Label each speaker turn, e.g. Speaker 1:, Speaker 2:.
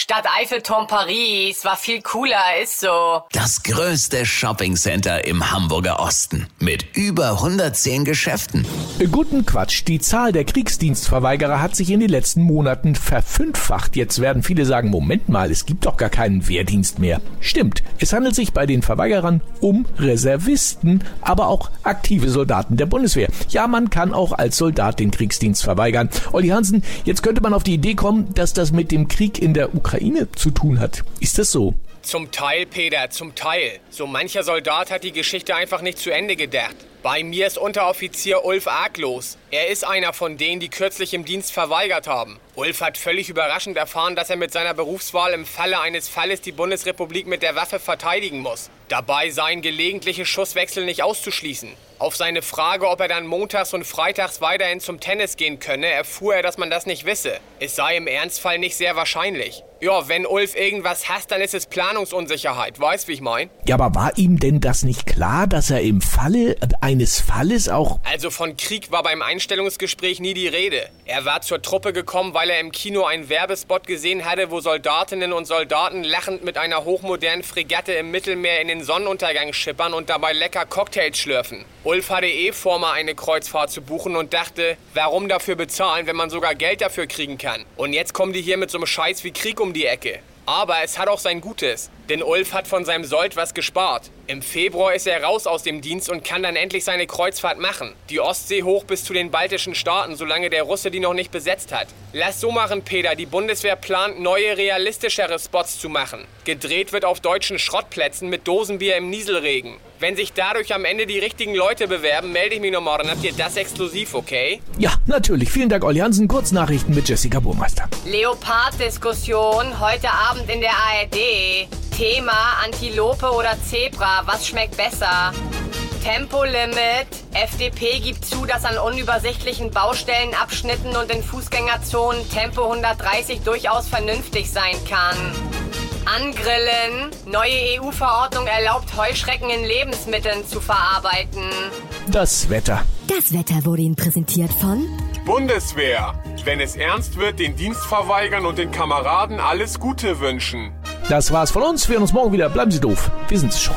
Speaker 1: Stadt Eiffelturm Paris war viel cooler, ist so.
Speaker 2: Das größte Shoppingcenter im Hamburger Osten mit über 110 Geschäften.
Speaker 3: Guten Quatsch. Die Zahl der Kriegsdienstverweigerer hat sich in den letzten Monaten verfünffacht. Jetzt werden viele sagen, Moment mal, es gibt doch gar keinen Wehrdienst mehr. Stimmt. Es handelt sich bei den Verweigerern um Reservisten, aber auch aktive Soldaten der Bundeswehr. Ja, man kann auch als Soldat den Kriegsdienst verweigern. Olli Hansen, jetzt könnte man auf die Idee kommen, dass das mit dem Krieg in der Ukraine zu tun hat. Ist das so?
Speaker 4: Zum Teil, Peter, zum Teil. So mancher Soldat hat die Geschichte einfach nicht zu Ende gedacht. Bei mir ist Unteroffizier Ulf arglos. Er ist einer von denen, die kürzlich im Dienst verweigert haben. Ulf hat völlig überraschend erfahren, dass er mit seiner Berufswahl im Falle eines Falles die Bundesrepublik mit der Waffe verteidigen muss. Dabei seien gelegentliche Schusswechsel nicht auszuschließen. Auf seine Frage, ob er dann montags und freitags weiterhin zum Tennis gehen könne, erfuhr er, dass man das nicht wisse. Es sei im Ernstfall nicht sehr wahrscheinlich. Ja, wenn Ulf irgendwas hasst, dann ist es Planungsunsicherheit. Weißt, wie ich mein?
Speaker 3: Ja, aber war ihm denn das nicht klar, dass er im Falle eines Falles auch...
Speaker 4: Also von Krieg war beim Einstellungsgespräch nie die Rede. Er war zur Truppe gekommen, weil er im Kino einen Werbespot gesehen hatte, wo Soldatinnen und Soldaten lachend mit einer hochmodernen Fregatte im Mittelmeer in den Sonnenuntergang schippern und dabei lecker Cocktails schlürfen. Ulf hatte eh vor, mal eine Kreuzfahrt zu buchen und dachte, warum dafür bezahlen, wenn man sogar Geld dafür kriegen kann? Und jetzt kommen die hier mit so einem Scheiß wie Krieg um die Ecke. Aber es hat auch sein Gutes, denn Ulf hat von seinem Sold was gespart. Im Februar ist er raus aus dem Dienst und kann dann endlich seine Kreuzfahrt machen. Die Ostsee hoch bis zu den baltischen Staaten, solange der Russe die noch nicht besetzt hat. Lass so machen, Peter. Die Bundeswehr plant, neue, realistischere Spots zu machen. Gedreht wird auf deutschen Schrottplätzen mit Dosenbier im Nieselregen. Wenn sich dadurch am Ende die richtigen Leute bewerben, melde ich mich nochmal, dann habt ihr das exklusiv, okay?
Speaker 3: Ja, natürlich. Vielen Dank, Olli Hansen. Kurznachrichten mit Jessica Burmeister.
Speaker 1: Leopard-Diskussion heute Abend in der ARD. Thema Antilope oder Zebra, was schmeckt besser? Tempolimit. FDP gibt zu, dass an unübersichtlichen Baustellenabschnitten und in Fußgängerzonen Tempo 130 durchaus vernünftig sein kann. Angrillen. Neue EU-Verordnung erlaubt Heuschrecken in Lebensmitteln zu verarbeiten.
Speaker 3: Das Wetter.
Speaker 5: Das Wetter wurde Ihnen präsentiert von
Speaker 6: Bundeswehr. Wenn es ernst wird, den Dienst verweigern und den Kameraden alles Gute wünschen.
Speaker 3: Das war's von uns. Wir hören uns morgen wieder. Bleiben Sie doof. Wir sind's schon.